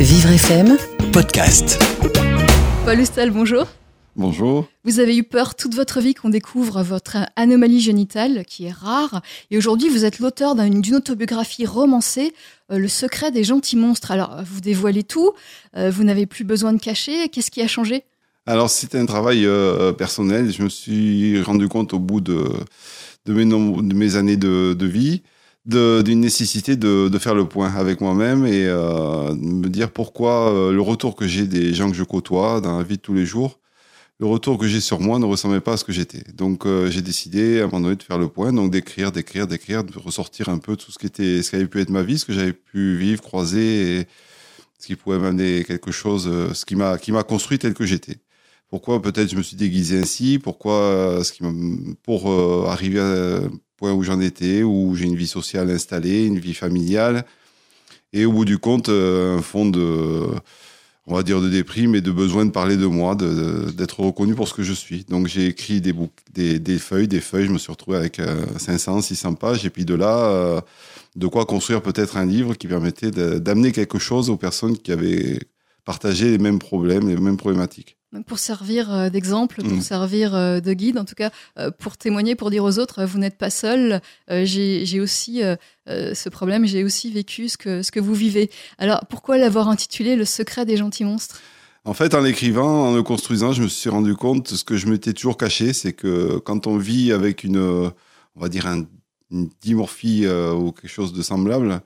Vivre FM Podcast. Paul Hustal, bonjour. Bonjour. Vous avez eu peur toute votre vie qu'on découvre votre anomalie génitale, qui est rare. Et aujourd'hui, vous êtes l'auteur d'une autobiographie romancée, euh, Le secret des gentils monstres. Alors, vous dévoilez tout, euh, vous n'avez plus besoin de cacher. Qu'est-ce qui a changé? Alors, c'était un travail euh, personnel. Je me suis rendu compte au bout de, de, mes, de mes, années de, de vie d'une nécessité de, faire le point avec moi-même et euh, me dire pourquoi euh, le retour que j'ai des gens que je côtoie dans la vie de tous les jours, le retour que j'ai sur moi ne ressemblait pas à ce que j'étais. Donc euh, j'ai décidé à un moment donné de faire le point, donc d'écrire, d'écrire, d'écrire, de ressortir un peu tout ce qui était, ce qui avait pu être ma vie, ce que j'avais pu vivre, croiser, et ce qui pouvait m'amener quelque chose, euh, ce qui m'a qui m'a construit tel que j'étais. Pourquoi peut-être je me suis déguisé ainsi, pourquoi ce qui pour arriver à point où j'en étais, où j'ai une vie sociale installée, une vie familiale, et au bout du compte, euh, un fond de, on va dire, de déprime et de besoin de parler de moi, d'être reconnu pour ce que je suis. Donc j'ai écrit des, des, feuilles, des feuilles, je me suis retrouvé avec 500, euh, 600 pages, et puis de là, euh, de quoi construire peut-être un livre qui permettait d'amener quelque chose aux personnes qui avaient partagé les mêmes problèmes, les mêmes problématiques pour servir euh, d'exemple, pour mm. servir euh, de guide, en tout cas euh, pour témoigner, pour dire aux autres, vous n'êtes pas seul. J'ai aussi ce problème, j'ai aussi vécu ce que, ce que vous vivez. Alors pourquoi l'avoir intitulé Le secret des gentils monstres? En fait, en l'écrivant, en le construisant, je me suis rendu compte, ce que je m'étais toujours caché, c'est que quand on vit avec une, on va dire, une dimorphie ou quelque chose de semblable,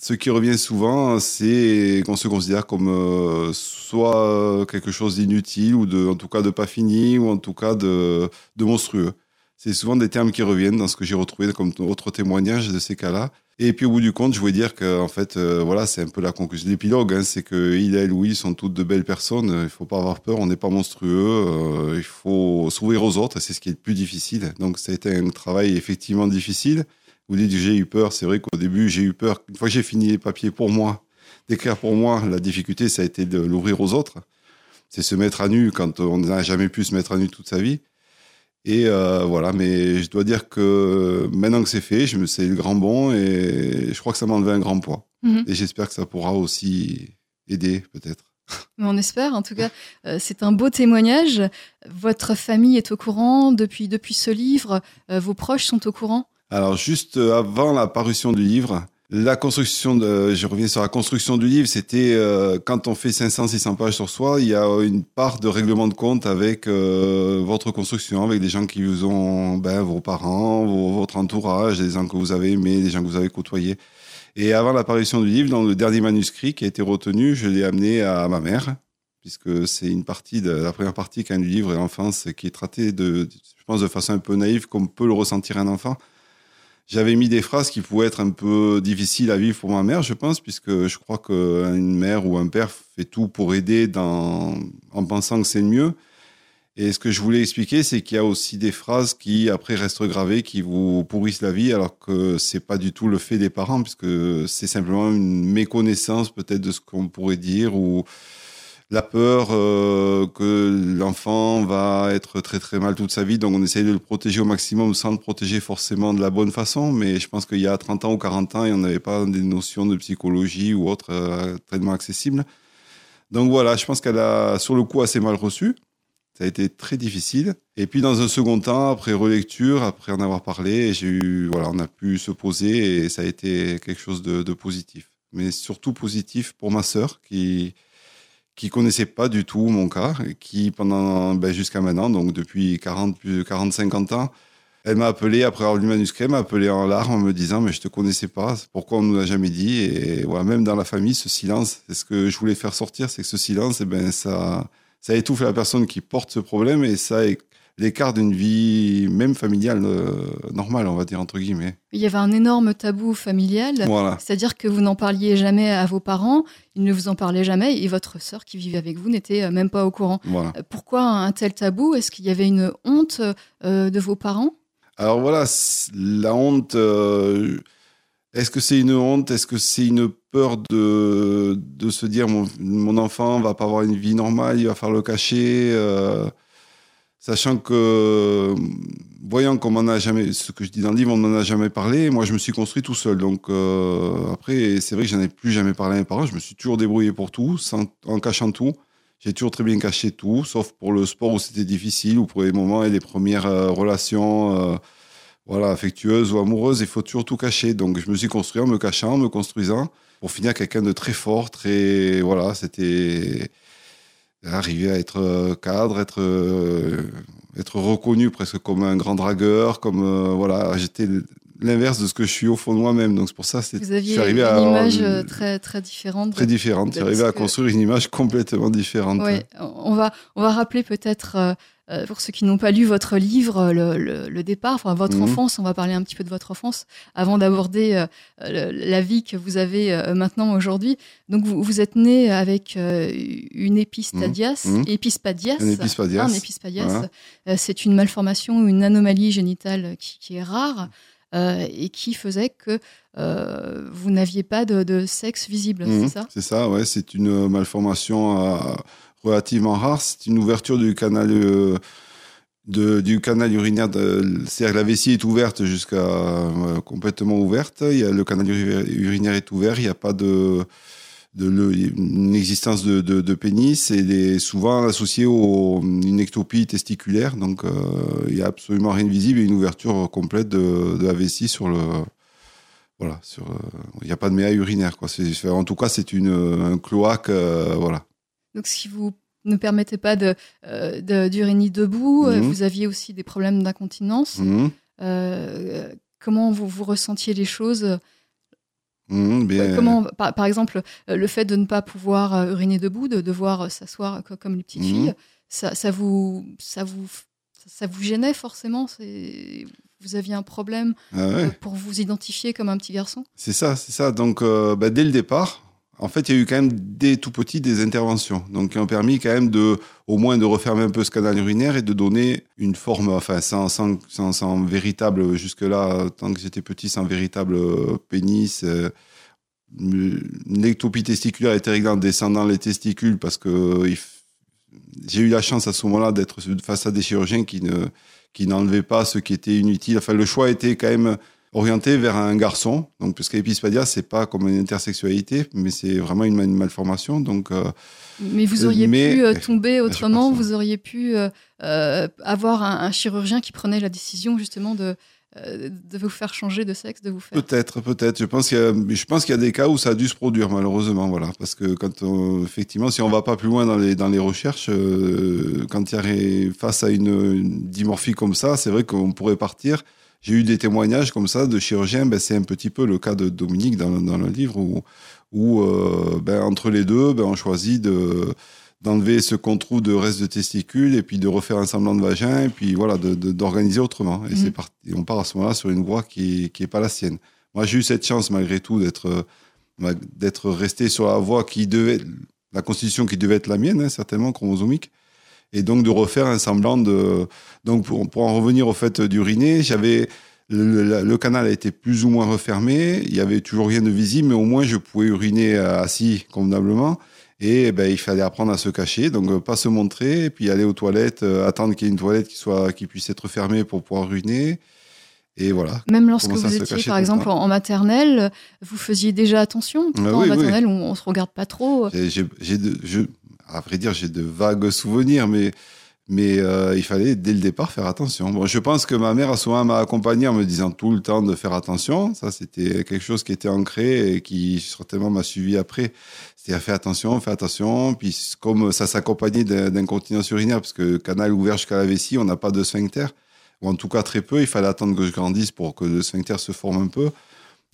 ce qui revient souvent, c'est qu'on se considère comme euh, soit quelque chose d'inutile ou de, en tout cas de pas fini ou en tout cas de, de monstrueux. C'est souvent des termes qui reviennent dans ce que j'ai retrouvé comme autre témoignage de ces cas-là. Et puis au bout du compte, je voulais dire que en fait, euh, voilà, c'est un peu la conclusion. L'épilogue, hein, c'est que il et Louis sont toutes de belles personnes. Il faut pas avoir peur, on n'est pas monstrueux. Euh, il faut s'ouvrir aux autres, c'est ce qui est le plus difficile. Donc ça a été un travail effectivement difficile. Vous dites que j'ai eu peur. C'est vrai qu'au début, j'ai eu peur. Une fois que j'ai fini les papiers pour moi, d'écrire pour moi, la difficulté, ça a été de l'ouvrir aux autres. C'est se mettre à nu quand on n'a jamais pu se mettre à nu toute sa vie. Et euh, voilà, mais je dois dire que maintenant que c'est fait, je me sais le grand bon et je crois que ça m'a enlevé un grand poids. Mhm. Et j'espère que ça pourra aussi aider, peut-être. On espère, en tout cas, euh, c'est un beau témoignage. Votre famille est au courant depuis, depuis ce livre, euh, vos proches sont au courant? Alors juste euh, avant la parution du livre, la construction de, je reviens sur la construction du livre, c'était euh, quand on fait 500, 600 pages sur soi, il y a une part de règlement de compte avec euh, votre construction, avec des gens qui vous ont, ben, vos parents, votre entourage, des gens que vous avez aimés, des gens que vous avez côtoyés. Et avant l'apparition du livre, dans le dernier manuscrit qui a été retenu, je l'ai amené à ma mère, puisque c'est une partie de la première partie du livre et l'enfance qui est traitée de, je pense, de façon un peu naïve, comme peut le ressentir un enfant j'avais mis des phrases qui pouvaient être un peu difficiles à vivre pour ma mère, je pense, puisque je crois qu'une mère ou un père fait tout pour aider en pensant que c'est le mieux. Et ce que je voulais expliquer, c'est qu'il y a aussi des phrases qui après restent gravées, qui vous pourrissent la vie, alors que c'est pas du tout le fait des parents, puisque c'est simplement une méconnaissance peut-être de ce qu'on pourrait dire ou la peur euh, que l'enfant va être très très mal toute sa vie, donc on essaye de le protéger au maximum sans le protéger forcément de la bonne façon, mais je pense qu'il y a 30 ans ou 40 ans, il n'y avait pas des notions de psychologie ou autre euh, traitement accessible. Donc voilà, je pense qu'elle a sur le coup assez mal reçu. Ça a été très difficile. Et puis dans un second temps, après relecture, après en avoir parlé, j'ai eu, voilà, on a pu se poser et ça a été quelque chose de, de positif. Mais surtout positif pour ma sœur qui, qui connaissait pas du tout mon cas, qui pendant ben, jusqu'à maintenant, donc depuis 40 plus 40 50 ans, elle m'a appelé après avoir lu le manuscrit, m'a appelé en larmes en me disant mais je te connaissais pas, pourquoi on nous l'a jamais dit? Et voilà, même dans la famille ce silence, c'est ce que je voulais faire sortir, c'est que ce silence, et eh ben ça ça étouffe la personne qui porte ce problème et ça l'écart d'une vie même familiale euh, normale, on va dire entre guillemets. Il y avait un énorme tabou familial, c'est-à-dire que vous n'en parliez jamais à vos parents, ils ne vous en parlaient jamais, et votre sœur qui vivait avec vous n'était euh, même pas au courant. Euh, pourquoi un tel tabou? Est-ce qu'il y avait une honte de vos parents? Alors voilà, la honte. Est-ce que c'est une honte? Est-ce que c'est une peur de, de se dire mon, mon enfant va pas avoir une vie normale, il va faire le cacher Sachant que, voyant qu'on a jamais, ce que je dis dans le livre, on m'en a jamais parlé, moi je me suis construit tout seul. Donc euh, après, c'est vrai que j'en ai plus jamais parlé à mes parents, je me suis toujours débrouillé pour tout, sans, en cachant tout. J'ai toujours très bien caché tout, sauf pour le sport où c'était difficile, ou pour les moments et les premières euh, relations euh, voilà, affectueuses ou amoureuses, il faut toujours tout cacher. Donc je me suis construit en me cachant, en me construisant, pour finir quelqu'un de très fort, très... Voilà, c'était arriver à être euh, cadre, être, euh, être reconnu presque comme un grand dragueur, comme euh, voilà, j'étais l'inverse de ce que je suis au fond de moi-même. Donc c'est pour ça, c'est Vous aviez une image très très différente. Très différente. J'arrivais à construire une image complètement différente. Ouais, on va on va rappeler peut-être euh, pour ceux qui n'ont pas lu votre livre, le, départ, enfin votre mhm. enfance, on va parler un petit peu de votre enfance avant d'aborder euh, la vie que vous avez euh, maintenant aujourd'hui. Donc vous, vous, êtes né avec une épistadias, mmh. épispadias, un épispadias. C'est une malformation ou une anomalie génitale qui, est rare. et qui faisait que vous n'aviez pas de, sexe visible, c'est mhm. ça? C'est ça, ouais. C'est une malformation relativement rare. C'est une ouverture du canal, euh, de, du canal urinaire. C'est-à-dire que la vessie est ouverte jusqu'à euh, complètement ouverte. Il y a, le canal urinaire est ouvert. Il n'y a pas de, de le, existence de, de, pénis et est souvent associé à une ectopie testiculaire. Donc, euh, il n'y a absolument rien de visible et une ouverture complète de, de la vessie sur le. Voilà, il n'y a pas de méa urinaire. Quoi. En tout cas, c'est une, un cloaque. voilà. Donc, si vous ne permettez pas de, euh, debout, euh, mhm. vous aviez aussi des problèmes d'incontinence. Mhm. Euh, comment vous, vous ressentiez les choses? Mhm, Comment, par, exemple, le fait de ne pas pouvoir uriner debout, de devoir s'asseoir comme les petites filles, ça, ça, vous, ça, vous, ça vous gênait forcément? Vous aviez un problème ah pour vous identifier comme un petit garçon? C'est ça, c'est ça. Donc, bah, dès le départ, en fait, il y a eu quand même des tout petits des interventions, donc qui ont permis quand même de, au moins, de refermer un peu ce canal urinaire et de donner une forme, enfin, sans, sans, sans, véritable, jusque-là, tant que j'étais petit, sans véritable pénis. Euh, une ectopie testiculaire réglée en descendant les testicules parce que j'ai eu la chance à ce moment-là d'être face à des chirurgiens qui ne qui n'enlevaient pas ce qui était inutile. Enfin, le choix était quand même orienté vers un garçon. Donc, parce qu'épispadia, c'est pas comme une intersexualité, mais c'est vraiment une, malformation. Donc, euh, mais vous auriez pu euh, tomber autrement, vous auriez pu euh, avoir un, chirurgien qui prenait la décision justement de, de vous faire changer de sexe, de vous faire. Peut-être, peut-être. Je pense qu'il y a, je pense qu'il y a des cas où ça a dû se produire malheureusement, voilà, parce que quand effectivement, si on va pas plus loin dans les dans les recherches, quand il y a face à une, une dimorphie comme ça, c'est vrai qu'on pourrait partir j'ai eu des témoignages comme ça de chirurgiens. Ben, c'est un petit peu le cas de Dominique dans, dans le livre où, où euh, ben, entre les deux, ben, on choisit de d'enlever ce qu'on trouve de reste de testicules et puis de refaire un semblant de vagin et puis voilà d'organiser autrement et c'est mhm. parti on part à ce moment-là sur une voie qui qui est pas la sienne moi j'ai eu cette chance malgré tout d'être d'être resté sur la voie qui devait la constitution qui devait être la mienne hein, certainement chromosomique et donc de refaire un semblant de. Donc pour, pour en revenir au fait d'uriner, j'avais le, canal a été plus ou moins refermé, il y avait toujours rien de visible, mais au moins je pouvais uriner euh, assis convenablement. Et ben, il fallait apprendre à se cacher, donc euh, pas se montrer, et puis aller aux toilettes, euh, attendre qu'il y ait une toilette qui soit, qui puisse être fermée pour pouvoir uriner. Et voilà. Même lorsque vous étiez, par exemple, en, maternelle, vous faisiez déjà attention. Ah en maternelle, on, ne se regarde pas trop. J'ai, à vrai dire, j'ai de vagues souvenirs, mais, euh, il fallait dès le départ faire attention. Bon, je pense que ma mère a souvent m'a accompagné en me disant tout le temps de faire attention. Ça, c'était quelque chose qui était ancré et qui certainement m'a suivi après. C'était à faire attention, faire attention. Puis comme ça s'accompagnait d'incontinence urinaire, parce que canal ouvert jusqu'à la vessie, on n'a pas de sphincter, ou en tout cas très peu. Il fallait attendre que je grandisse pour que le sphincter se forme un peu.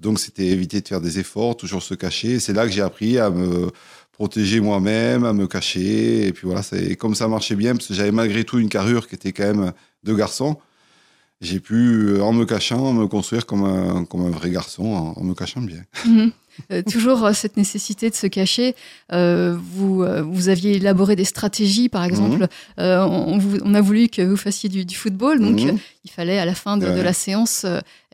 Donc c'était éviter de faire des efforts, toujours se cacher. C'est là que j'ai appris à me protéger moi-même, à me cacher. Et puis voilà, c'est comme ça marchait bien, parce que j'avais malgré tout une carrure qui était quand même de garçon. J'ai pu, euh, en me cachant, me construire comme un, comme un vrai garçon, en, me cachant bien. Mhm. toujours cette nécessité de se cacher. vous, vous aviez élaboré des stratégies, par exemple. Mhm. On, on, a voulu que vous fassiez du, du football, donc mhm. il fallait à la fin de, de la séance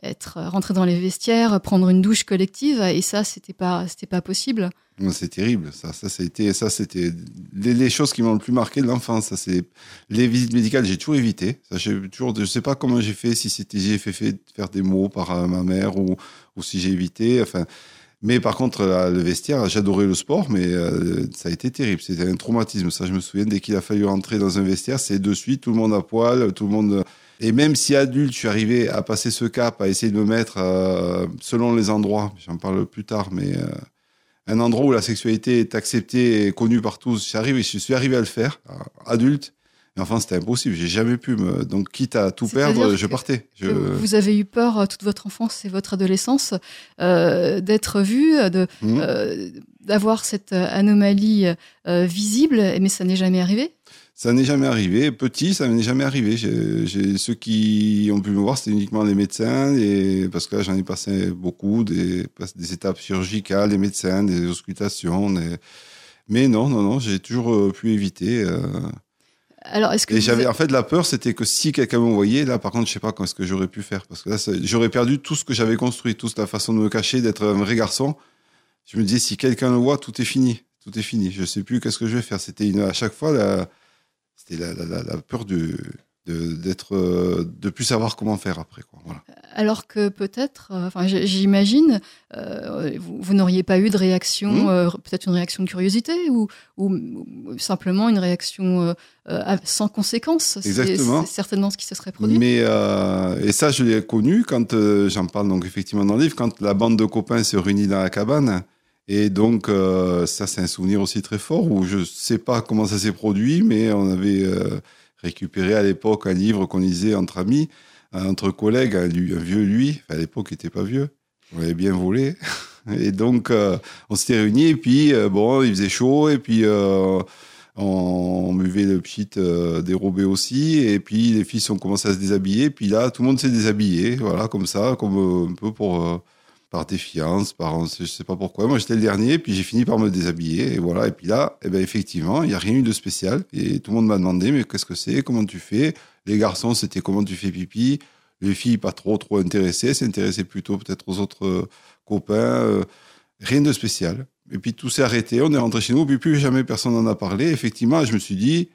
être rentré dans les vestiaires, prendre une douche collective, et ça, c'était pas, c'était pas possible. C'est terrible, ça. Ça, c'était, ça, c'était les, choses qui m'ont le plus marqué de l'enfance. Ça, c'est les visites médicales. J'ai toujours évité. Ça, j'ai toujours, je sais pas comment j'ai fait, si c'était j'ai fait, fait faire des mots par euh, ma mère ou, ou si j'ai évité. Enfin, mais par contre, le vestiaire, j'adorais le sport, mais euh, ça a été terrible. C'était un traumatisme. Ça, je me souviens dès qu'il a fallu rentrer dans un vestiaire, c'est de suite tout le monde à poil, tout le monde. Et même si adulte, je suis arrivé à passer ce cap, à essayer de me mettre euh, selon les endroits. J'en parle plus tard, mais un endroit où la sexualité est acceptée et connue par tous. J'arrive, je suis arrivé à le faire, adulte. Mais enfin, c'était impossible. J'ai jamais pu me. Donc, quitte à tout perdre, je partais. Vous avez eu peur euh, toute votre enfance et votre adolescence euh, d'être vu, de mmh. euh, d'avoir cette anomalie visible, mais ça n'est jamais arrivé? Ça n'est jamais arrivé. Petit, ça n'est jamais arrivé. Ceux qui ont pu me voir, c'était uniquement les médecins, et, parce que là, j'en ai passé beaucoup, des, des étapes chirurgicales, les médecins, des auscultations. Mais non, non, non, j'ai toujours pu éviter. Euh. Alors, est-ce que et j'avais en fait la peur, c'était que si quelqu'un me voyait, là, par contre, je sais pas ce que j'aurais pu faire, parce que là, j'aurais perdu tout ce que j'avais construit, toute la façon de me cacher, d'être un vrai garçon. Je me disais, si quelqu'un le voit, tout est fini, tout est fini. Je sais plus qu'est-ce que je vais faire. C'était une, à chaque fois la, c'était la, peur de d'être euh, de plus savoir comment faire après quoi. Alors que peut-être euh, enfin j'imagine euh, vous, n'auriez pas eu de réaction hmm. peut-être une réaction de curiosité ou, ou, simplement une réaction sans conséquence exactement. c'est certainement ce qui se serait produit. Mais et ça je l'ai connu quand j'en parle donc effectivement dans le livre quand la bande de copains se réunit dans la cabane et donc, ça, c'est un souvenir aussi très fort où je ne sais pas comment ça s'est produit, mais on avait récupéré à l'époque un livre qu'on lisait entre amis, entre collègues, un, vieux lui, à l'époque, il n'était pas vieux, on l'avait bien volé. Et donc, euh, on s'était réunis, et puis, bon, il faisait chaud, et puis, on buvait le pchit dérobé aussi, et puis les filles ont commencé à se déshabiller, puis là, tout le monde s'est déshabillé, voilà, comme ça, comme un peu pour par défiance, par je sais pas pourquoi. Moi, j'étais le dernier, puis j'ai fini par me déshabiller, et voilà. Et puis là, eh ben, effectivement, il n'y a rien eu de spécial. Et tout le monde m'a demandé, mais qu'est-ce que c'est? Comment tu fais? Les garçons, c'était comment tu fais pipi? Les filles, pas trop, trop intéressées, s'intéressaient plutôt peut-être aux autres euh, copains. Euh, rien de spécial. Et puis tout s'est arrêté, on est rentré chez nous, puis plus jamais personne n'en a parlé. Effectivement, je me suis dit,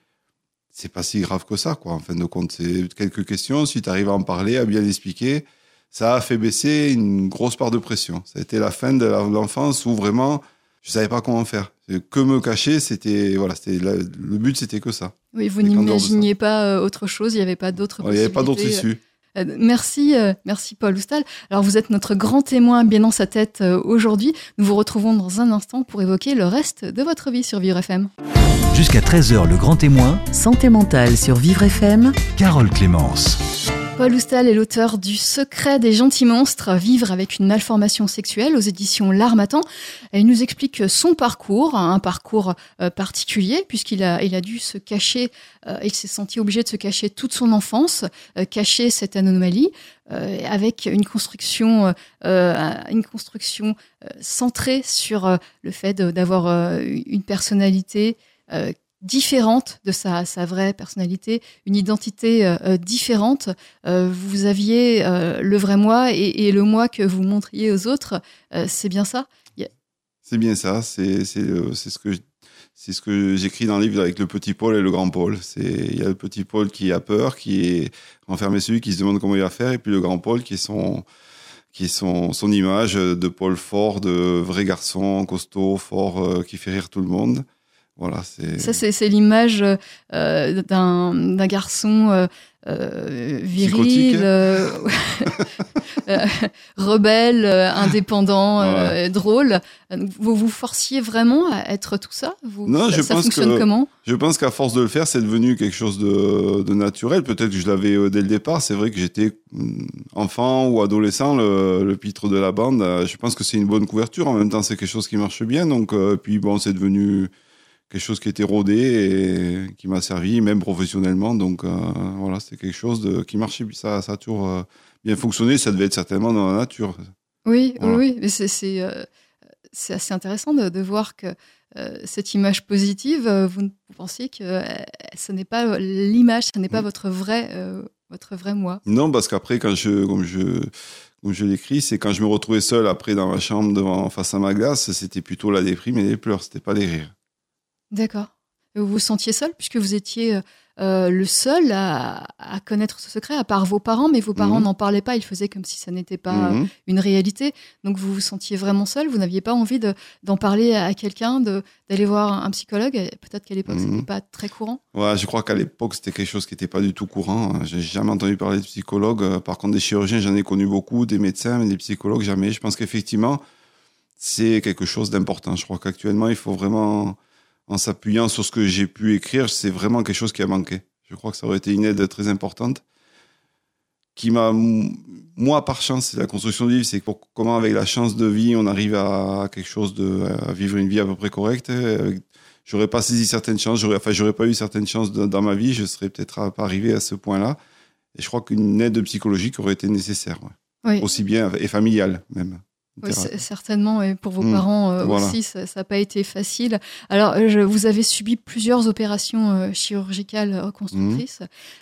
c'est pas si grave que ça, quoi. En fin de compte, c'est quelques questions. Si tu arrives à en parler, à bien l'expliquer, ça a fait baisser une grosse part de pression. Ça a été la fin de l'enfance où vraiment je savais pas comment faire. Que me cacher, c'était voilà, c'était le but, c'était que ça. Oui, vous n'imaginiez pas euh, autre chose, il n'y avait pas d'autre. Il n'y avait pas d'autre issue. Euh, merci, euh, merci Paul Oustal. Alors vous êtes notre grand témoin bien dans sa tête aujourd'hui. Nous vous retrouvons dans un instant pour évoquer le reste de votre vie sur Vivre FM. Jusqu'à 13h, le grand témoin. Santé mentale sur Vivre FM. Carole Clémence. Paul Oustal est l'auteur du Secret des gentils monstres, vivre avec une malformation sexuelle aux éditions L'Armatan. Il nous explique son parcours, un parcours euh, particulier puisqu'il a, il a dû se cacher, euh, il s'est senti obligé de se cacher toute son enfance, euh, cacher cette anomalie avec une construction, une construction centrée sur le fait d'avoir une personnalité différente de sa, vraie personnalité, une identité euh, euh, différente. Euh, vous aviez le vrai moi et, le moi que vous montriez aux autres. c'est bien ça? C'est bien ça. C'est ce que c'est ce que j'écris dans le livre avec le petit Paul et le grand Paul. C'est il y a le petit Paul qui a peur, qui est enfermé celui qui se demande comment il va faire, et puis le grand Paul qui est son qui est son image de Paul fort, de vrai garçon costaud, fort, qui fait rire tout le monde. Voilà, Ça, c'est l'image euh, d'un garçon euh, euh viril, euh, rebelle, indépendant, drôle. Vous vous forciez vraiment à être tout ça? Vous, Non, ça, je pense fonctionne que, comment? Je pense qu'à force de le faire, c'est devenu quelque chose de, de naturel. Peut-être que je l'avais dès le départ. C'est vrai que j'étais mm, enfant ou adolescent, le, le, pitre de la bande. Je pense que c'est une bonne couverture. En même temps, c'est quelque chose qui marche bien. Donc, puis bon, c'est devenu quelque chose qui était rodé et qui m'a servi, même professionnellement. Donc euh, voilà, c'était quelque chose de, qui marchait, ça, ça a toujours euh, bien fonctionné. Ça devait être certainement dans la nature. Oui, oui, mais c'est, euh, c'est assez intéressant de, voir que cette image positive, vous, vous pensiez que ce n'est pas l'image, ce n'est pas mm. votre vrai, votre vrai moi? Non, parce qu'après, quand je, comme je, comme je l'écris, c'est quand je me retrouvais seul après dans ma chambre devant face à ma glace, c'était plutôt la déprime et les pleurs, c'était pas les rires. D'accord. Vous vous sentiez seul puisque vous étiez euh, le seul à, connaître ce secret, à part vos parents, mais vos parents mhm. n'en parlaient pas, ils faisaient comme si ça n'était pas mhm. une réalité. Donc vous vous sentiez vraiment seul, vous n'aviez pas envie d'en parler à quelqu'un, d'aller voir un psychologue. Peut-être qu'à l'époque, ce n'était mhm. pas très courant. Ouais, je crois qu'à l'époque, c'était quelque chose qui n'était pas du tout courant. J'ai jamais entendu parler de psychologue. Euh, par contre, des chirurgiens, j'en ai connu beaucoup, des médecins, mais des psychologues, jamais. Je pense qu'effectivement, c'est quelque chose d'important. Je crois qu'actuellement, il faut vraiment en s'appuyant sur ce que j'ai pu écrire, c'est vraiment quelque chose qui a manqué. Je crois que ça aurait été une aide très importante. Qui m'a, moi, par chance, c'est la construction de livre, c'est pour comment, avec la chance de vie, on arrive à quelque chose de, à vivre une vie à peu près correcte. J'aurais pas saisi certaines chances, j'aurais, enfin, j'aurais pas eu certaines chances dans ma vie, je serais peut-être pas arrivé à ce point-là. Et je crois qu'une aide psychologique aurait été nécessaire. Aussi bien, et familiale même. Oui, certainement, et pour vos mmh. parents euh, aussi, ça n'a pas été facile. Alors, je, vous avez subi plusieurs opérations euh, chirurgicales reconstructrices.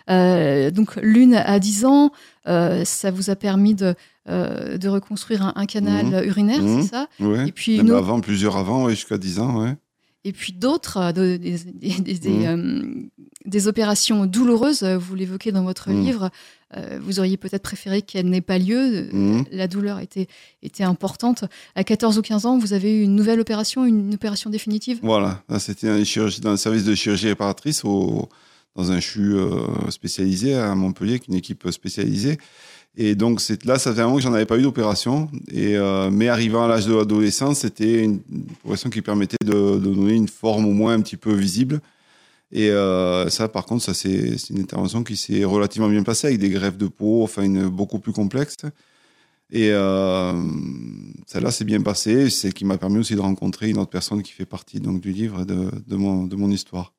Mmh. donc, l'une à 10 ans, ça vous a permis de, de reconstruire un, canal mmh. urinaire, c'est ça? Et puis Même avant, plusieurs avant, jusqu'à 10 ans, ouais. Et puis d'autres, des, des, des, opérations douloureuses, vous l'évoquez dans votre livre, euh, vous auriez peut-être préféré qu'elle n'ait pas lieu. Mhm. La douleur était, était importante. À 14 ou 15 ans, vous avez eu une nouvelle opération, une opération définitive? Voilà, c'était dans un service de chirurgie réparatrice au, dans un CHU euh, spécialisé à Montpellier, une équipe spécialisée. Et donc là, ça fait un moment que j'en avais pas eu d'opération. Et euh, mais arrivant à l'âge de l'adolescence, c'était une opération qui permettait de, de, donner une forme au moins un petit peu visible. Et euh, ça, par contre, ça c'est une intervention qui s'est relativement bien passée avec des greffes de peau, enfin une, beaucoup plus complexe. Et euh, celle-là s'est bien passée. C'est qui m'a permis aussi de rencontrer une autre personne qui fait partie donc du livre de, de, mon, de mon histoire.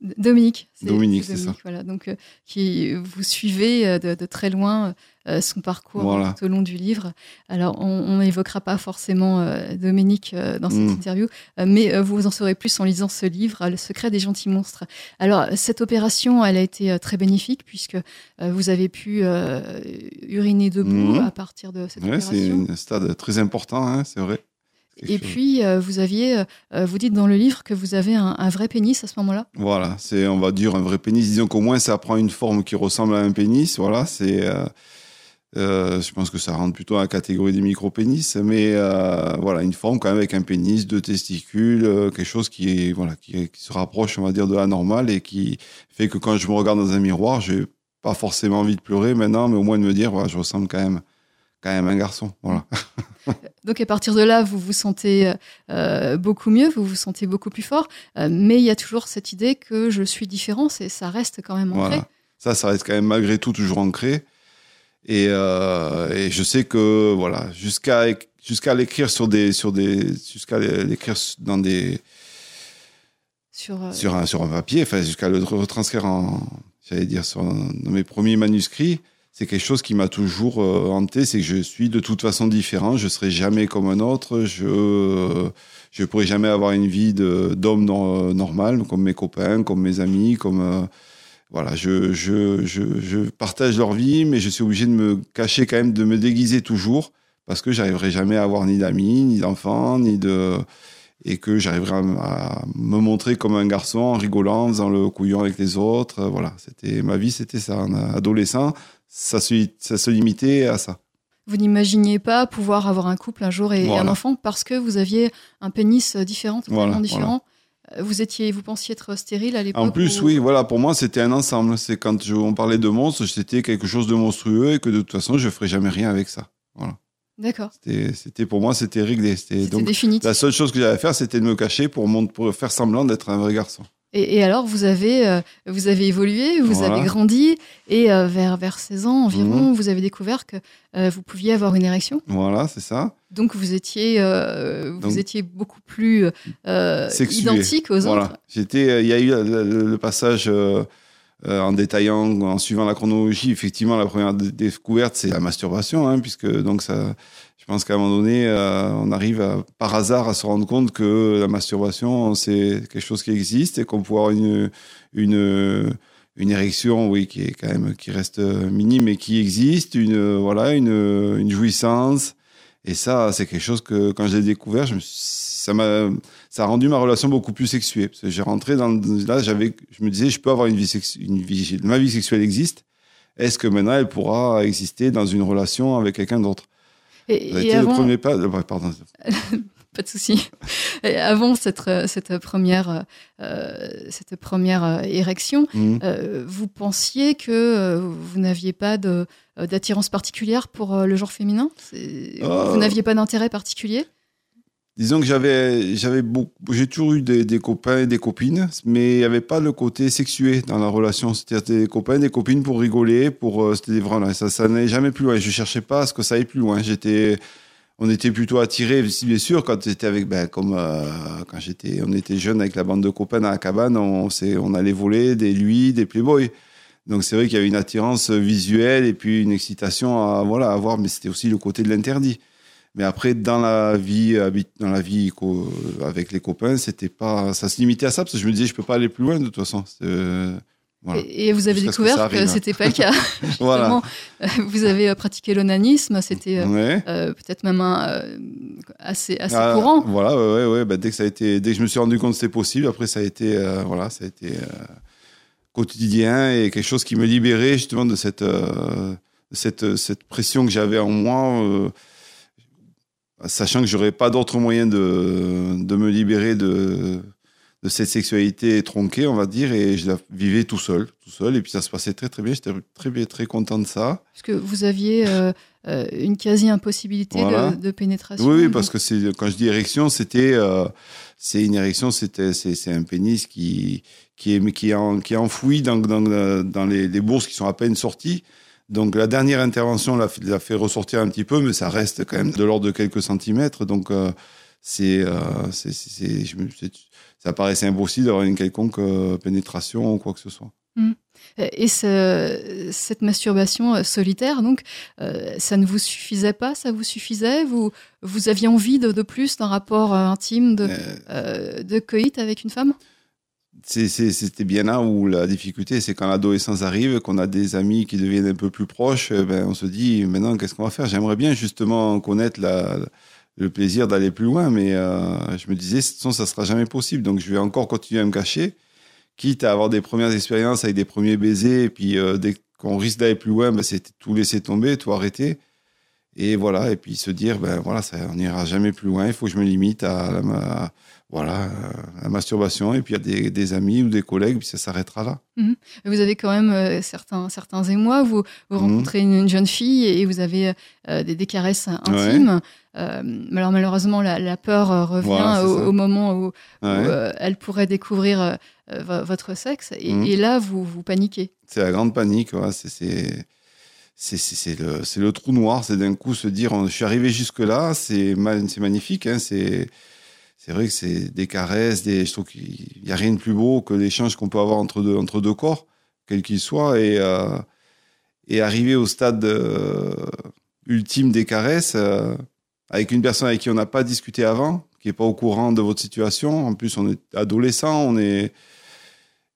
Dominique. Dominique, c'est ça. Voilà, donc euh, qui vous suivez euh, de, très loin euh, son parcours tout au long du livre. Alors, on n'évoquera pas forcément Dominique dans cette mm. interview, mais vous en saurez plus en lisant ce livre, Le secret des gentils monstres. Alors, cette opération, elle a été très bénéfique puisque vous avez pu uriner debout mm. à partir de cette ouais, C'est un stade très important, hein, c'est vrai. Et puis, euh, vous aviez, euh, vous dites dans le livre que vous avez un, vrai pénis à ce moment-là. Voilà, c'est, on va dire un vrai pénis. Disons qu'au moins ça prend une forme qui ressemble à un pénis. Voilà, c'est, euh, je pense que ça rentre plutôt dans la catégorie des micro-pénis, mais voilà, une forme quand même avec un pénis, deux testicules, quelque chose qui est, voilà, qui, se rapproche, on va dire, de la normale et qui fait que quand je me regarde dans un miroir, j'ai pas forcément envie de pleurer maintenant, mais au moins de me dire, voilà, je ressemble quand même, quand même à un garçon. Voilà. Donc à partir de là, vous vous sentez euh, beaucoup mieux, vous vous sentez beaucoup plus fort, euh, mais il y a toujours cette idée que je suis différent, et ça reste quand même ancré. Ça, ça reste quand même malgré tout toujours ancré. Et, euh, et je sais que voilà, jusqu'à jusqu'à l'écrire sur des sur des jusqu'à l'écrire dans des sur sur un sur un papier, enfin jusqu'à le retranscrire en j'allais dire sur dans mes premiers manuscrits c'est quelque chose qui m'a toujours euh, hanté, c'est que je suis de toute façon différent, je serai jamais comme un autre, je ne pourrai jamais avoir une vie d'homme normal comme mes copains, comme mes amis, comme euh, voilà, je, je, je, partage leur vie, mais je suis obligé de me cacher quand même, de me déguiser toujours, parce que j'arriverai jamais à avoir ni d'amis, ni d'enfants, ni de et que j'arriverai à, me montrer comme un garçon en rigolant, en faisant le couillon avec les autres. Voilà, c'était ma vie, c'était ça. En adolescent, ça se, ça se limitait à ça. Vous n'imaginiez pas pouvoir avoir un couple un jour et un enfant parce que vous aviez un pénis différent, totalement différent. Euh, vous étiez, vous pensiez être stérile à l'époque En plus, oui, voilà, pour moi, c'était un ensemble. C'est quand on parlait de monstre, c'était quelque chose de monstrueux et que de toute façon, je ferais jamais rien avec ça. Voilà. D'accord. C'était pour moi, c'était réglé. C'était donc définitif. la seule chose que j'avais à faire, c'était de me cacher pour, pour faire semblant d'être un vrai garçon. Et, alors, vous avez, euh, vous avez évolué, vous avez grandi, et euh, vers, vers 16 ans environ, mhm. vous avez découvert que euh, vous pouviez avoir une érection. Voilà, c'est ça. Donc, vous étiez, vous étiez beaucoup plus identique aux voilà. autres. Il y a eu le, passage en détaillant, en suivant la chronologie, effectivement, la première découverte, c'est la masturbation, hein, puisque donc ça, je pense qu'à un moment donné, on arrive par hasard à se rendre compte que la masturbation, c'est quelque chose qui existe et qu'on peut avoir une, une, une érection, oui, qui est quand même, qui reste minime mais qui existe, une, voilà, une, une jouissance. Et ça, c'est quelque chose que quand je l'ai découvert, je me ça m'a ça a rendu ma relation beaucoup plus sexuée. Parce que j'ai rentré dans là, j'avais, je me disais, je peux avoir une vie, une vie, ma vie sexuelle existe. Est-ce que maintenant elle pourra exister dans une relation avec quelqu'un d'autre? Et, et avant... le premier pas. Pardon. pas de souci. Avant cette, cette première, euh, cette première euh, érection, mmh. euh, vous pensiez que vous n'aviez pas d'attirance particulière pour le genre féminin? Vous n'aviez pas d'intérêt particulier? Disons que j'avais, j'avais j'ai toujours eu des, copains et des copines, mais il n'y avait pas le côté sexué dans la relation. C'était des copains, des copines pour rigoler, pour, c'était vraiment, ça, ça n'allait jamais plus loin. Je cherchais pas à ce que ça aille plus loin. J'étais, on était plutôt attirés, bien sûr, quand c'était avec, ben, comme euh, quand j'étais, on était jeunes avec la bande de copains à la cabane, on, on allait voler des lui, des playboys. Donc c'est vrai qu'il y avait une attirance visuelle et puis une excitation à voilà à voir, mais c'était aussi le côté de l'interdit. Mais après dans la vie, dans la vie avec les copains, c'était pas, ça se limitait à ça parce que je me disais je peux pas aller plus loin de toute façon. Et, vous avez découvert que, ce c'était pas le cas. voilà. Vous avez euh, pratiqué l'onanisme, c'était euh, euh, peut-être même un, assez, assez ah, courant. Voilà, ouais, ouais, bah, dès que ça a été, dès que je me suis rendu compte que c'était possible, après ça a été, voilà, ça a été quotidien et quelque chose qui me libérait justement de cette, cette, cette pression que j'avais en moi, sachant que j'aurais pas d'autre moyen de, de me libérer de de cette sexualité tronquée, on va dire, et je la vivais tout seul, tout seul, et puis ça se passait très très bien. J'étais très bien, très content de ça. Parce que vous aviez euh, euh, une quasi impossibilité de, pénétration. Oui, parce que c'est quand je dis érection, c'était euh, c'est une érection, c'était c'est un pénis qui qui est qui est, qui est enfoui dans dans, dans les, les, bourses qui sont à peine sorties. Donc la dernière intervention l'a fait ressortir un petit peu, mais ça reste quand même de l'ordre de quelques centimètres. Donc c'est c'est ça paraissait impossible d'avoir une quelconque euh, pénétration ou quoi que ce soit. Mmh. Et ce, cette masturbation euh, solitaire, donc, euh, ça ne vous suffisait pas? Ça vous suffisait? Vous, vous aviez envie de, de plus d'un rapport intime, de, de coït avec une femme? C'était bien là où la difficulté, c'est quand l'adolescence arrive, qu'on a des amis qui deviennent un peu plus proches, ben on se dit maintenant qu'est-ce qu'on va faire? J'aimerais bien justement connaître le plaisir d'aller plus loin, mais euh, je me disais, sinon, ça sera jamais possible. Donc, je vais encore continuer à me cacher, quitte à avoir des premières expériences avec des premiers baisers, et puis euh, dès qu'on risque d'aller plus loin, ben, c'est tout laisser tomber, tout arrêter. Et voilà, et puis se dire, ben voilà, ça, on n'ira jamais plus loin, il faut que je me limite à la, voilà, euh, la masturbation, et puis il y a des, amis ou des collègues, puis ça s'arrêtera là. Mhm. Vous avez quand même euh, certains, certains émois, vous, vous mhm. rencontrez une, jeune fille et vous avez euh, des, caresses intimes. alors malheureusement, la, peur revient au, moment où, elle pourrait découvrir votre sexe, mhm. et, là, vous, vous paniquez. C'est la grande panique, c'est c'est le, le, trou noir, c'est d'un coup se dire, je suis arrivé jusque-là, c'est magnifique, hein, c'est c'est vrai que c'est des caresses, je trouve qu'il n'y a rien de plus beau que l'échange qu'on peut avoir entre deux, corps, quel qu'il soit, et, euh, arriver au stade euh, ultime des caresses euh, avec une personne avec qui on n'a pas discuté avant, qui n'est pas au courant de votre situation. En plus, on est adolescent, on est,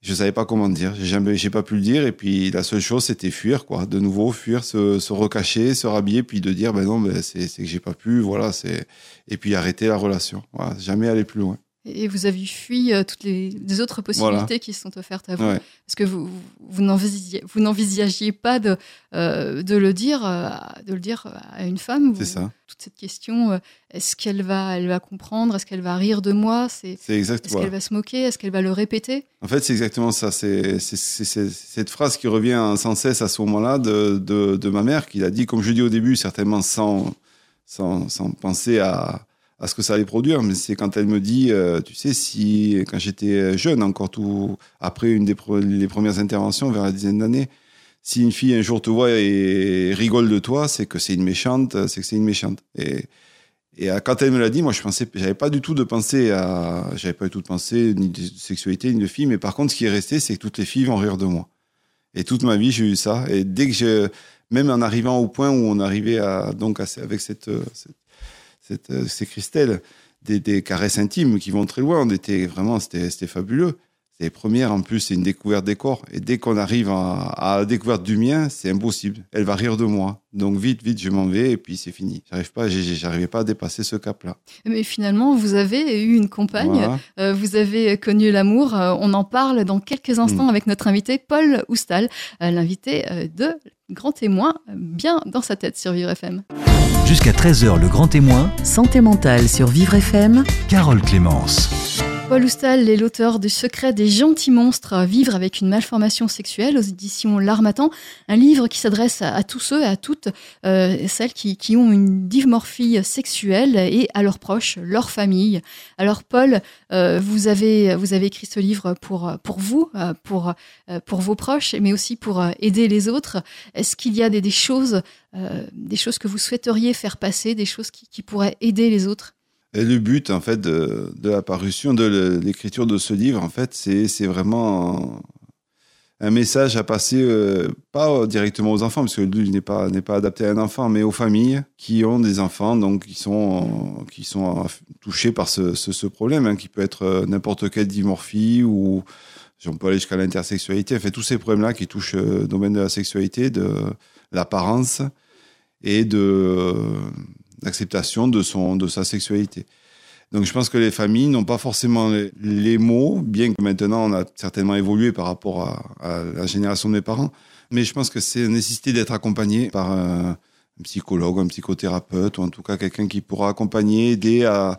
je savais pas comment dire, j'ai j'ai pas pu le dire. Et puis la seule chose, c'était fuir, quoi. De nouveau, fuir, se, se recacher, se rhabiller, puis de dire, ben non, ben c'est, c'est que j'ai pas pu, voilà, c'est, et puis arrêter la relation. Voilà, jamais aller plus loin. Et vous avez fui euh, toutes les, autres possibilités qui se sont offertes à vous. Parce que vous, vous n'envisagiez pas de, euh, de, le dire, euh, de le dire à une femme. C'est ça. Toute cette question, est-ce qu'elle va, elle va comprendre Est-ce qu'elle va rire de moi C'est Est-ce qu'elle va se moquer Est-ce qu'elle va le répéter? En fait, c'est exactement ça. C'est cette phrase qui revient sans cesse à ce moment-là de, de, de, ma mère, qui l'a dit, comme je dis au début, certainement sans, sans, sans penser à à ce que ça allait produire. Mais c'est quand elle me dit, euh, tu sais, si quand j'étais jeune, encore tout après une des les premières interventions vers la dizaine d'années, si une fille un jour te voit et rigole de toi, c'est que c'est une méchante, c'est que c'est une méchante. Et, et quand elle me l'a dit, moi je pensais, j'avais pas du tout de pensée à, j'avais pas du tout de pensée ni de sexualité ni de fille, mais par contre ce qui est resté, c'est que toutes les filles vont rire de moi. Et toute ma vie, j'ai eu ça. Et dès que je, même en arrivant au point où on arrivait à, donc, avec cette, cette, ces Christelles, des, des, caresses intimes qui vont très loin. On était vraiment, c'était fabuleux. C'est les premières, en plus, c'est une découverte des corps. Et dès qu'on arrive à, à, la découverte du mien, c'est impossible. Elle va rire de moi. Donc vite, vite, je m'en vais et puis c'est fini. J'arrive pas, j'arrivais pas à dépasser ce cap-là. Mais finalement, vous avez eu une compagne, euh, vous avez connu l'amour. Euh, on en parle dans quelques instants mm. avec notre invité Paul Oustal, euh, l'invité de Grand Témoin, bien dans sa tête sur Vivre FM. Jusqu'à 13h, le Grand Témoin, santé mentale sur Vivre FM, Carole Clémence. Paul Oustal est l'auteur du Secret des gentils monstres, Vivre avec une malformation sexuelle aux éditions L'Armatan, un livre qui s'adresse à, tous ceux et à toutes euh, celles qui, ont une dimorphie sexuelle et à leurs proches, leur famille. Alors Paul, euh, vous, avez, vous avez écrit ce livre pour, vous, euh, pour, vos proches, mais aussi pour aider les autres. Est-ce qu'il y a des choses que vous souhaiteriez faire passer, des choses qui pourraient aider les autres? Et le but, en fait, de, la parution, de l'écriture de ce livre, en fait, c'est vraiment un, message à passer, euh, pas directement aux enfants, parce que le livre n'est pas, pas adapté à un enfant, mais aux familles qui ont des enfants, donc qui sont, qui sont touchés par ce, ce, problème, hein, qui peut être euh, n'importe quelle dimorphie ou on peut aller jusqu'à l'intersexualité, fait, tous ces problèmes-là qui touchent euh, le domaine de la sexualité, de l'apparence et de l'acceptation de, son, de sa sexualité. Donc je pense que les familles n'ont pas forcément les, mots, bien que maintenant on a certainement évolué par rapport à, la génération de mes parents, mais je pense que c'est nécessité d'être accompagné par un, psychologue, un psychothérapeute, ou en tout cas quelqu'un qui pourra accompagner, aider à,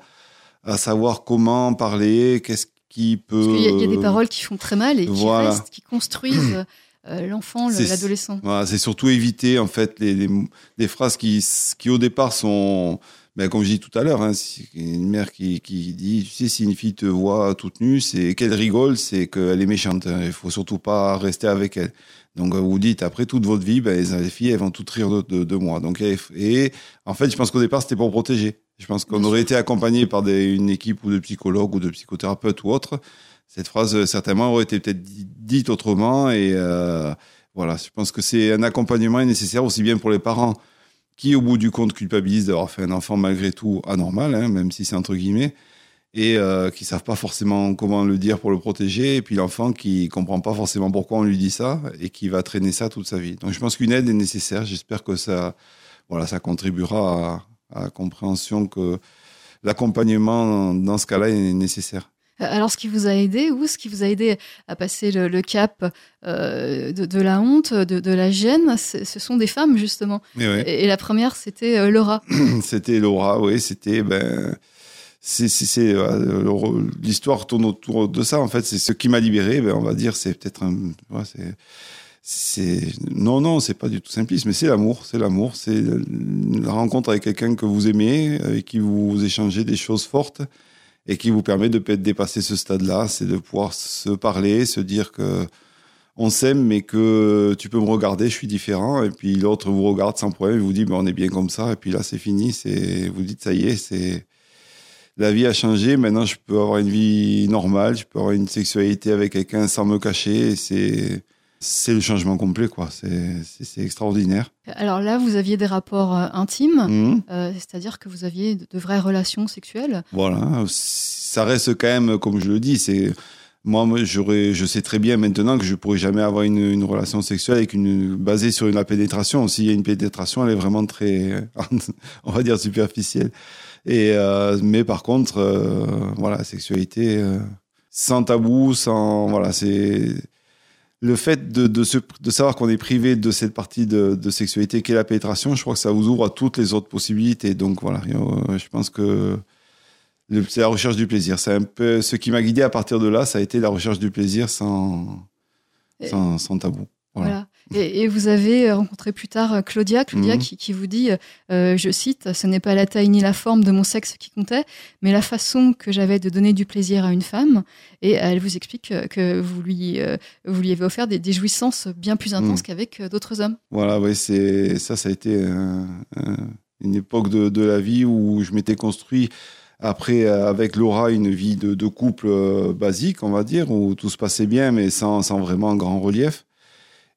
à savoir comment parler, qu'est-ce qui peut... Parce qu'il y, a des paroles qui font très mal et qui restent, qui construisent euh, l'enfant, l'adolescent. c'est surtout éviter en fait les, les, phrases qui, qui au départ sont, ben, comme je dis tout à l'heure, hein, une mère qui, qui, dit, tu sais, si une fille te voit toute nue, c'est qu'elle rigole, c'est qu'elle est méchante. Hein. Il faut surtout pas rester avec elle. Donc vous dites, après toute votre vie, ben, les filles, elles vont toutes rire de, de, moi. Donc, et en fait, je pense qu'au départ, c'était pour protéger. Je pense qu'on aurait été accompagné par des, une équipe ou de psychologues ou de psychothérapeutes ou autres cette phrase euh, certainement aurait été peut-être dite autrement. Et euh, voilà, je pense que c'est un accompagnement nécessaire aussi bien pour les parents qui, au bout du compte, culpabilisent d'avoir fait un enfant malgré tout anormal, hein, même si c'est entre guillemets, et euh, qui savent pas forcément comment le dire pour le protéger, et puis l'enfant qui comprend pas forcément pourquoi on lui dit ça et qui va traîner ça toute sa vie. Donc je pense qu'une aide est nécessaire. J'espère que ça, voilà, ça contribuera à, à la compréhension que l'accompagnement dans ce cas-là est nécessaire. Alors, ce qui vous a aidé ou ce qui vous a aidé à passer le, cap euh, de, la honte, de, la gêne, ce sont des femmes, justement. Et, la première, c'était euh, Laura. c'était Laura, oui. C'était. Ben, c'est euh, l'histoire tourne autour de ça en fait c'est ce qui m'a libéré ben, on va dire c'est peut-être un c'est non non c'est pas du tout simpliste mais c'est l'amour c'est l'amour c'est la rencontre avec quelqu'un que vous aimez avec qui vous échangez des choses fortes et qui vous permet de peut-être dépasser ce stade-là, c'est de pouvoir se parler, se dire que on s'aime, mais que tu peux me regarder, je suis différent, et puis l'autre vous regarde sans problème, et vous dit, ben, on est bien comme ça, et puis là c'est fini, c'est, vous dites, ça y est, c'est, la vie a changé, maintenant je peux avoir une vie normale, je peux avoir une sexualité avec quelqu'un sans me cacher, et c'est, c'est le changement complet, quoi. C'est extraordinaire. Alors là, vous aviez des rapports euh, intimes, mmh. euh, c'est-à-dire que vous aviez de, vraies relations sexuelles. Voilà, ça reste quand même, comme je le dis, c'est moi, je sais très bien maintenant que je pourrais jamais avoir une, relation sexuelle avec une basée sur une, la pénétration. S'il y a une pénétration, elle est vraiment très, on va dire superficielle. Et euh, mais par contre, voilà, la sexualité sans tabou, sans voilà, c'est le fait de, de, savoir qu'on est privé de cette partie de, sexualité qu'est la pénétration, je crois que ça vous ouvre à toutes les autres possibilités. Donc voilà, euh, je pense que c'est la recherche du plaisir. C'est un peu ce qui m'a guidé à partir de là, ça a été la recherche du plaisir sans, sans tabou. Voilà. Et, vous avez rencontré plus tard euh, Claudia, Claudia mhm. qui, vous dit, euh, je cite, ce n'est pas la taille ni la forme de mon sexe qui comptait, mais la façon que j'avais de donner du plaisir à une femme. Et elle vous explique que, vous, lui, euh, vous lui avez offert des, jouissances bien plus intenses mhm. qu'avec d'autres hommes. Voilà, oui, c'est ça, ça a été une époque de, la vie où je m'étais construit après, avec Laura, une vie de, couple basique, on va dire, où tout se passait bien, mais sans, sans vraiment grand relief.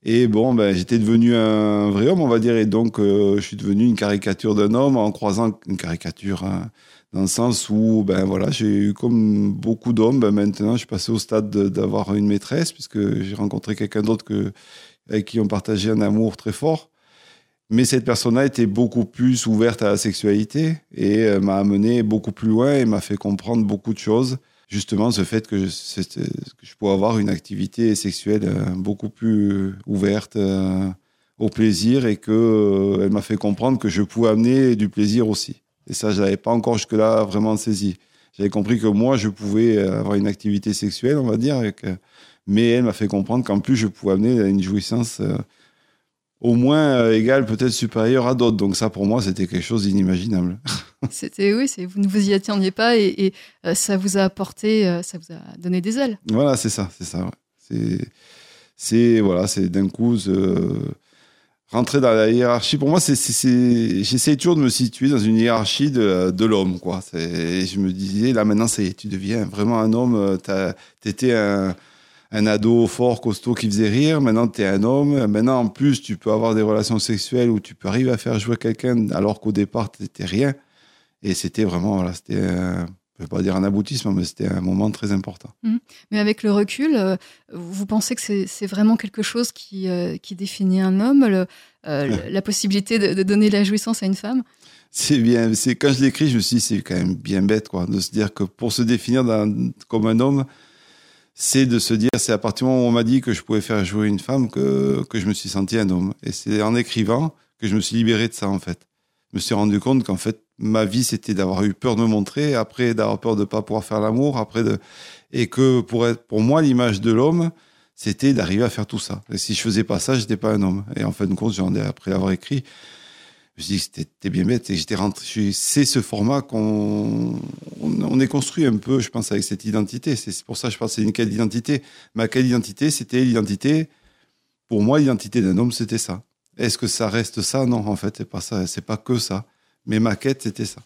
Et bon, ben, j'étais devenu un vrai homme, on va dire, et donc je suis devenu une caricature d'un homme en croisant une caricature. Hein, dans le sens où ben voilà j'ai eu comme beaucoup d'hommes. Ben maintenant je suis passé au stade d'avoir une maîtresse puisque j'ai rencontré quelqu'un d'autre que avec qui on partageait un amour très fort. Mais cette personne-là était beaucoup plus ouverte à la sexualité et euh, m'a amené beaucoup plus loin et m'a fait comprendre beaucoup de choses justement ce fait que je, que je pouvais avoir une activité sexuelle euh, beaucoup plus ouverte euh, au plaisir et que elle m'a fait comprendre que je pouvais amener du plaisir aussi et ça, je n'avais pas encore jusque-là vraiment saisi. J'avais compris que moi, je pouvais avoir une activité sexuelle, on va dire, mais elle m'a fait comprendre qu'en plus, je pouvais amener une jouissance euh, au moins euh, égale, peut-être supérieure à d'autres. Donc ça, pour moi, c'était quelque chose d'inimaginable. C'était oui, vous ne vous y attendiez pas et, euh, ça vous a apporté, ça vous a donné des ailes. Voilà, c'est ça, c'est ça. C'est voilà, c'est d'un coup rentrer dans la hiérarchie, pour moi, c'est, j'essaie toujours de me situer dans une hiérarchie de, de l'homme, quoi. je me disais, là, maintenant, c'est, tu deviens vraiment un homme. T'étais un, un ado fort, costaud, qui faisait rire. Maintenant, tu es un homme. Maintenant, en plus, tu peux avoir des relations sexuelles où tu peux arriver à faire jouer quelqu'un alors qu'au départ, tu rien. Et c'était vraiment, voilà, c'était je ne vais pas dire un aboutissement, mais c'était un moment très important. Mmh. Mais avec le recul, euh, vous pensez que c'est vraiment quelque chose qui, euh, qui définit un homme, le, euh, la possibilité de, donner la jouissance à une femme? C'est bien. C'est quand je l'écris, je me suis dit c'est quand même bien bête, quoi, de se dire que pour se définir comme un homme, c'est de se dire c'est à partir du moment où on m'a dit que je pouvais faire jouer une femme que que je me suis senti un homme. Et c'est en écrivant que je me suis libéré de ça en fait. Je me suis rendu compte qu'en fait ma vie, c'était d'avoir eu peur de me montrer, après d'avoir peur de pas pouvoir faire l'amour, après de et que pour être pour moi l'image de l'homme, c'était d'arriver à faire tout ça. Et si je faisais pas ça, j'étais pas un homme. Et en fin de compte, j'en ai après avoir écrit, je me suis dit que c'était bien bête et j'étais rentré. C'est ce format qu'on on, est construit un peu, je pense, avec cette identité. C'est pour ça que je pense que c'est une quelle identité. Ma quelle identité, c'était l'identité. Pour moi, l'identité d'un homme, c'était ça. Est-ce que ça reste ça? Non, en fait, c'est pas ça. C'est pas que ça. Mais ma quête, c'était ça.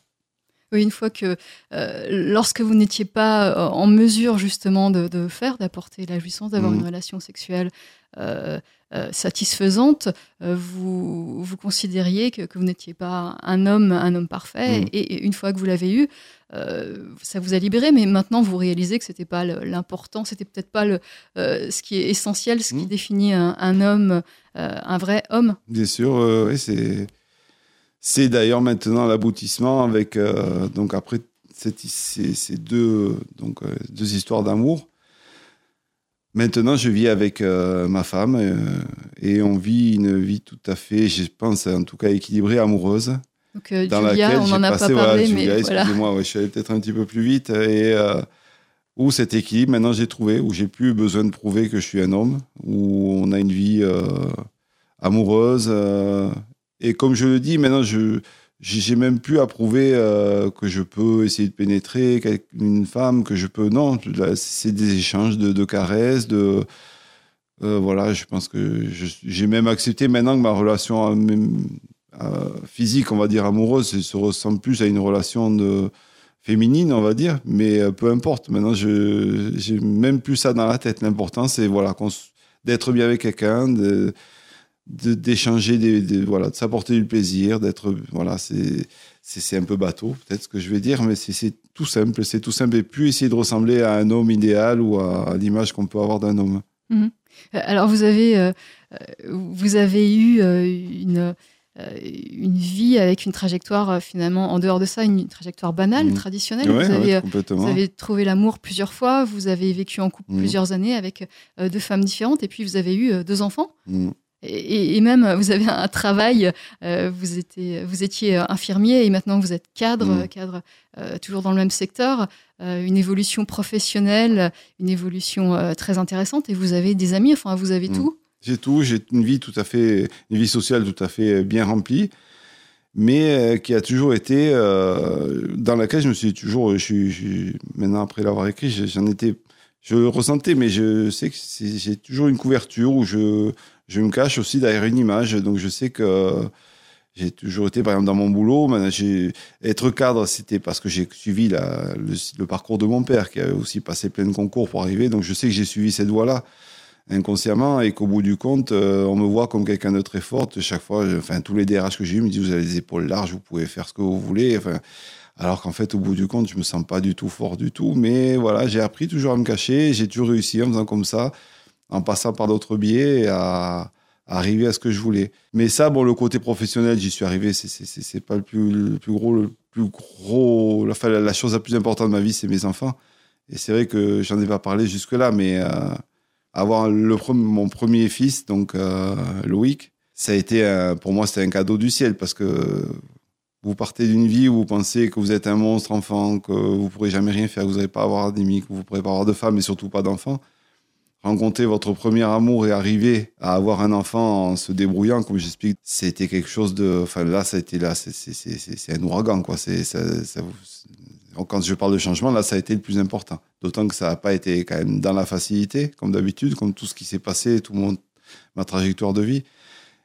Oui, une fois que, euh, lorsque vous n'étiez pas euh, en mesure justement de, faire, d'apporter la jouissance, d'avoir une mmh. relation sexuelle satisfaisante, vous, vous considériez que, vous n'étiez pas un homme, un homme parfait. Mmh. Et, une fois que vous l'avez eu, ça vous a libéré. Mais maintenant, vous réalisez que c'était pas l'important, c'était peut-être pas le, ce qui est essentiel, ce qui mmh. définit un, un homme, un vrai homme. Bien sûr, oui, c'est c'est d'ailleurs maintenant l'aboutissement avec euh, donc après ces, deux donc euh, deux histoires d'amour. Maintenant, je vis avec euh, ma femme et on vit une vie tout à fait, je pense en tout cas équilibrée, amoureuse. Donc, dans laquelle on n'en a pas parlé, mais excusez-moi, je suis allé peut-être un petit peu plus vite et où cet équilibre, maintenant j'ai trouvé, où j'ai plus besoin de prouver que je suis un homme, où on a une vie amoureuse et comme je le dis, maintenant, je j'ai même plus à prouver euh, que je peux essayer de pénétrer une femme, que je peux. Non, c'est des échanges de, caresses, de. Euh, voilà, je pense que j'ai même accepté maintenant que ma relation euh, physique, on va dire amoureuse, se ressemble plus à une relation de féminine, on va dire, mais peu importe. Maintenant, j'ai même plus ça dans la tête. L'important, c'est voilà, d'être bien avec quelqu'un, d'échanger des, voilà de s'apporter du plaisir d'être voilà c'est c'est un peu bateau peut-être ce que je vais dire mais c'est tout simple c'est tout simple et plus essayer de ressembler à un homme idéal ou à, l'image qu'on peut avoir d'un homme mhm. euh, alors vous avez euh, euh, vous avez eu une une vie avec une trajectoire finalement en dehors de ça une trajectoire banale mhm. traditionnelle vous, avez, vous, avez, trouvé l'amour plusieurs fois vous avez vécu en couple mhm. plusieurs années avec deux femmes différentes et puis vous avez eu deux enfants et, même, vous avez un travail, euh, vous, étiez, vous étiez infirmier et maintenant vous êtes cadre, mm. cadre euh, toujours dans le même secteur, euh, une évolution professionnelle, une évolution très intéressante et vous avez des amis, enfin vous avez mm. tout. J'ai tout, j'ai une vie tout à fait, une vie sociale tout à fait bien remplie, mais qui a toujours été, dans laquelle je me suis toujours, je suis, maintenant après l'avoir écrit, j'en étais, je le ressentais, mais je sais que j'ai toujours une couverture où je, je me cache aussi derrière une image. Donc je sais que j'ai toujours été, par exemple, dans mon boulot. être cadre, c'était parce que j'ai suivi le, parcours de mon père, qui a aussi passé plein de concours pour arriver. Donc je sais que j'ai suivi cette voie-là. inconsciemment et qu'au bout du compte, euh, on me voit comme quelqu'un de très fort. Chaque fois, enfin, tous les DRH que j'ai eu me disent vous avez les épaules larges, vous pouvez faire ce que vous voulez. Alors qu'en fait, au bout du compte, je me sens pas du tout fort du tout. Mais voilà, j'ai appris toujours à me cacher. J'ai toujours réussi en faisant comme ça, en passant par d'autres biais à, arriver à ce que je voulais. Mais ça, bon, le côté professionnel, j'y suis arrivé. C'est pas le plus, le plus gros, le plus gros. Enfin, la chose la plus importante de ma vie, c'est mes enfants. Et c'est vrai que j'en ai pas parlé jusque-là, mais euh, avoir mon premier fils, donc euh, Loïc, ça a été pour moi c'était un cadeau du ciel parce que vous partez d'une vie où vous pensez que vous êtes un monstre enfant, que vous pourrez jamais rien faire, que vous n'allez pas avoir d'amis, que vous ne pourrez pas avoir de femme et surtout pas d'enfant. Rencontrer votre premier amour et arriver à avoir un enfant en se débrouillant, comme j'explique, c'était quelque chose de. Enfin là, ça a été là, c'est un ouragan quoi. Ça, quand je parle de changement, là, ça a été le plus important. D'autant que ça n'a pas été quand même dans la facilité, comme d'habitude, comme tout ce qui s'est passé, tout mon, ma trajectoire de vie.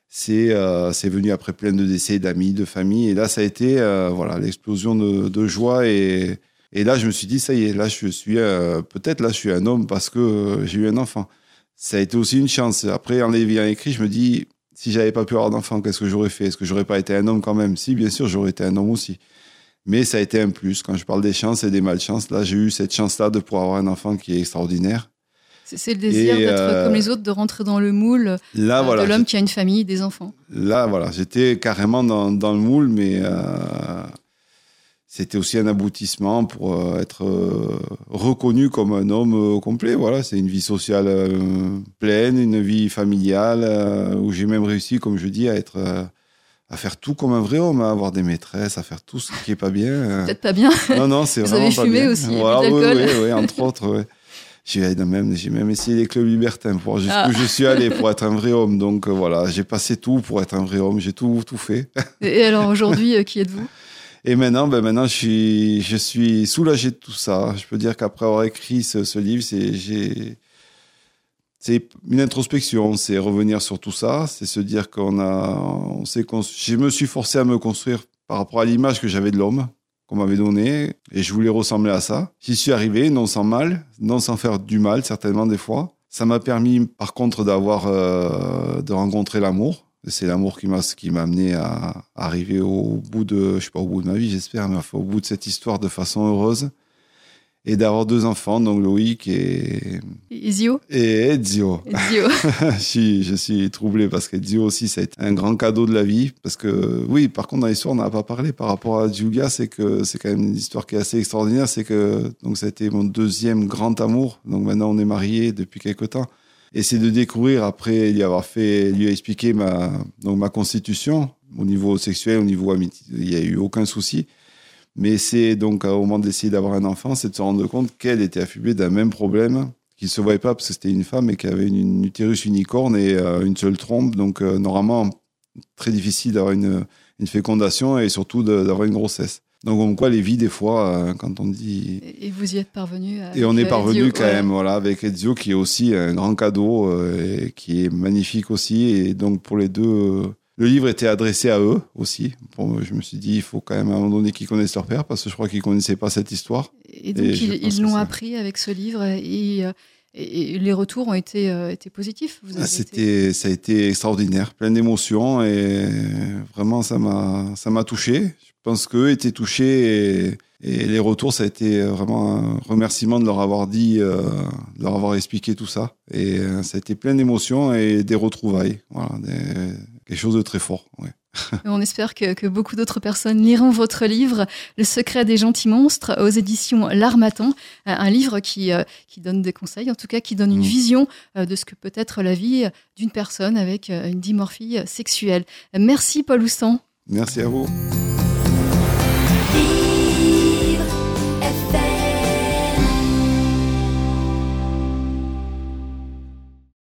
C'est euh, venu après plein de décès d'amis, de famille. Et là, ça a été euh, voilà l'explosion de, de, joie. Et, et, là, je me suis dit, ça y est, là, je suis euh, peut-être là, je suis un homme parce que euh, j'ai eu un enfant. Ça a été aussi une chance. Après, en l'ayant écrit, je me dis, si j'avais pas pu avoir d'enfant, qu'est-ce que j'aurais fait? Est-ce que j'aurais pas été un homme quand même? Si, bien sûr, j'aurais été un homme aussi. Mais ça a été un plus. Quand je parle des chances et des malchances, là, j'ai eu cette chance-là de pouvoir avoir un enfant qui est extraordinaire. C'est le désir d'être euh, comme les autres, de rentrer dans le moule là, euh, de l'homme qui a une famille, des enfants. Là, voilà, j'étais carrément dans, dans, le moule, mais euh, c'était aussi un aboutissement pour être reconnu comme un homme complet. Voilà, c'est une vie sociale pleine, une vie familiale, où j'ai même réussi, comme je dis, à être à faire tout comme un vrai homme, à avoir des maîtresses, à faire tout ce qui est pas bien. Peut-être pas bien. Non, non, c'est vraiment avez fumé aussi, voilà, oui, oui, oui, entre autres. J'ai même, j'ai même essayé les clubs libertins pour jusqu'où ah. je suis allé pour être un vrai homme. Donc euh, voilà, j'ai passé tout pour être un vrai homme. J'ai tout, tout fait. Et alors aujourd'hui, euh, qui êtes-vous? Et maintenant, ben maintenant, je suis, je suis soulagé de tout ça. Je peux dire qu'après avoir écrit ce, ce livre, c'est, j'ai, c'est une introspection, c'est revenir sur tout ça, c'est se dire qu'on a, on je me suis forcé à me construire par rapport à l'image que j'avais de l'homme qu'on m'avait donné et je voulais ressembler à ça. J'y suis arrivé, non sans mal, non sans faire du mal certainement des fois. Ça m'a permis par contre d'avoir, euh, de rencontrer l'amour. C'est l'amour qui m'a, qui m'a amené à, arriver au bout de, je sais pas au bout de ma vie j'espère, mais au bout de cette histoire de façon heureuse et d'avoir deux enfants, donc Loïc et Ezio. Et Ezio. Ezio. je, suis, je suis troublé parce qu'Ezio aussi, ça a été un grand cadeau de la vie. Parce que, oui, par contre, dans l'histoire, on n'a pas parlé par rapport à Giulia, c'est que c'est quand même une histoire qui est assez extraordinaire. C'est que, donc, ça a été mon deuxième grand amour. Donc, maintenant, on est mariés depuis quelques temps. Et c'est de découvrir, après lui avoir fait, lui expliquer ma, donc, ma constitution, au niveau sexuel, au niveau amitié, il n'y a eu aucun souci. Mais c'est donc au moment d'essayer d'avoir un enfant, c'est de se rendre compte qu'elle était affublée d'un même problème, qu'il ne se voyait pas parce que c'était une femme et qui avait une, utérus unicorne et euh, une seule trompe. Donc euh, normalement, très difficile d'avoir une, une, fécondation et surtout d'avoir une grossesse. Donc comme quoi les vies des fois, euh, quand on dit... Et vous y êtes parvenu Et on est parvenu quand même, voilà, avec Ezio qui est aussi un grand cadeau et qui est magnifique aussi. Et donc pour les deux le livre était adressé à eux aussi. Bon, je me suis dit, il faut quand même à un moment donné qu'ils connaissent leur père, parce que je crois qu'ils ne connaissaient pas cette histoire. Et donc, ils l'ont appris avec ce livre et, euh, et, les retours ont été, euh, été positifs. Ah, c'était, Ça a été extraordinaire, plein d'émotions et vraiment, ça m'a, ça m'a touché. Je pense qu'eux étaient touchés et, les retours, ça a été vraiment un remerciement de leur avoir dit, euh, de leur avoir expliqué tout ça. Et ça a été plein d'émotions et des retrouvailles. Voilà, des, quelque chose de très fort. On espère que, beaucoup d'autres personnes liront votre livre, Le secret des gentils monstres, aux éditions L'Armatan, un livre qui, euh, qui donne des conseils, en tout cas qui donne une mm. vision euh, de ce que peut être la vie d'une personne avec euh, une dimorphie sexuelle. Merci Paul Houstan. Merci à vous.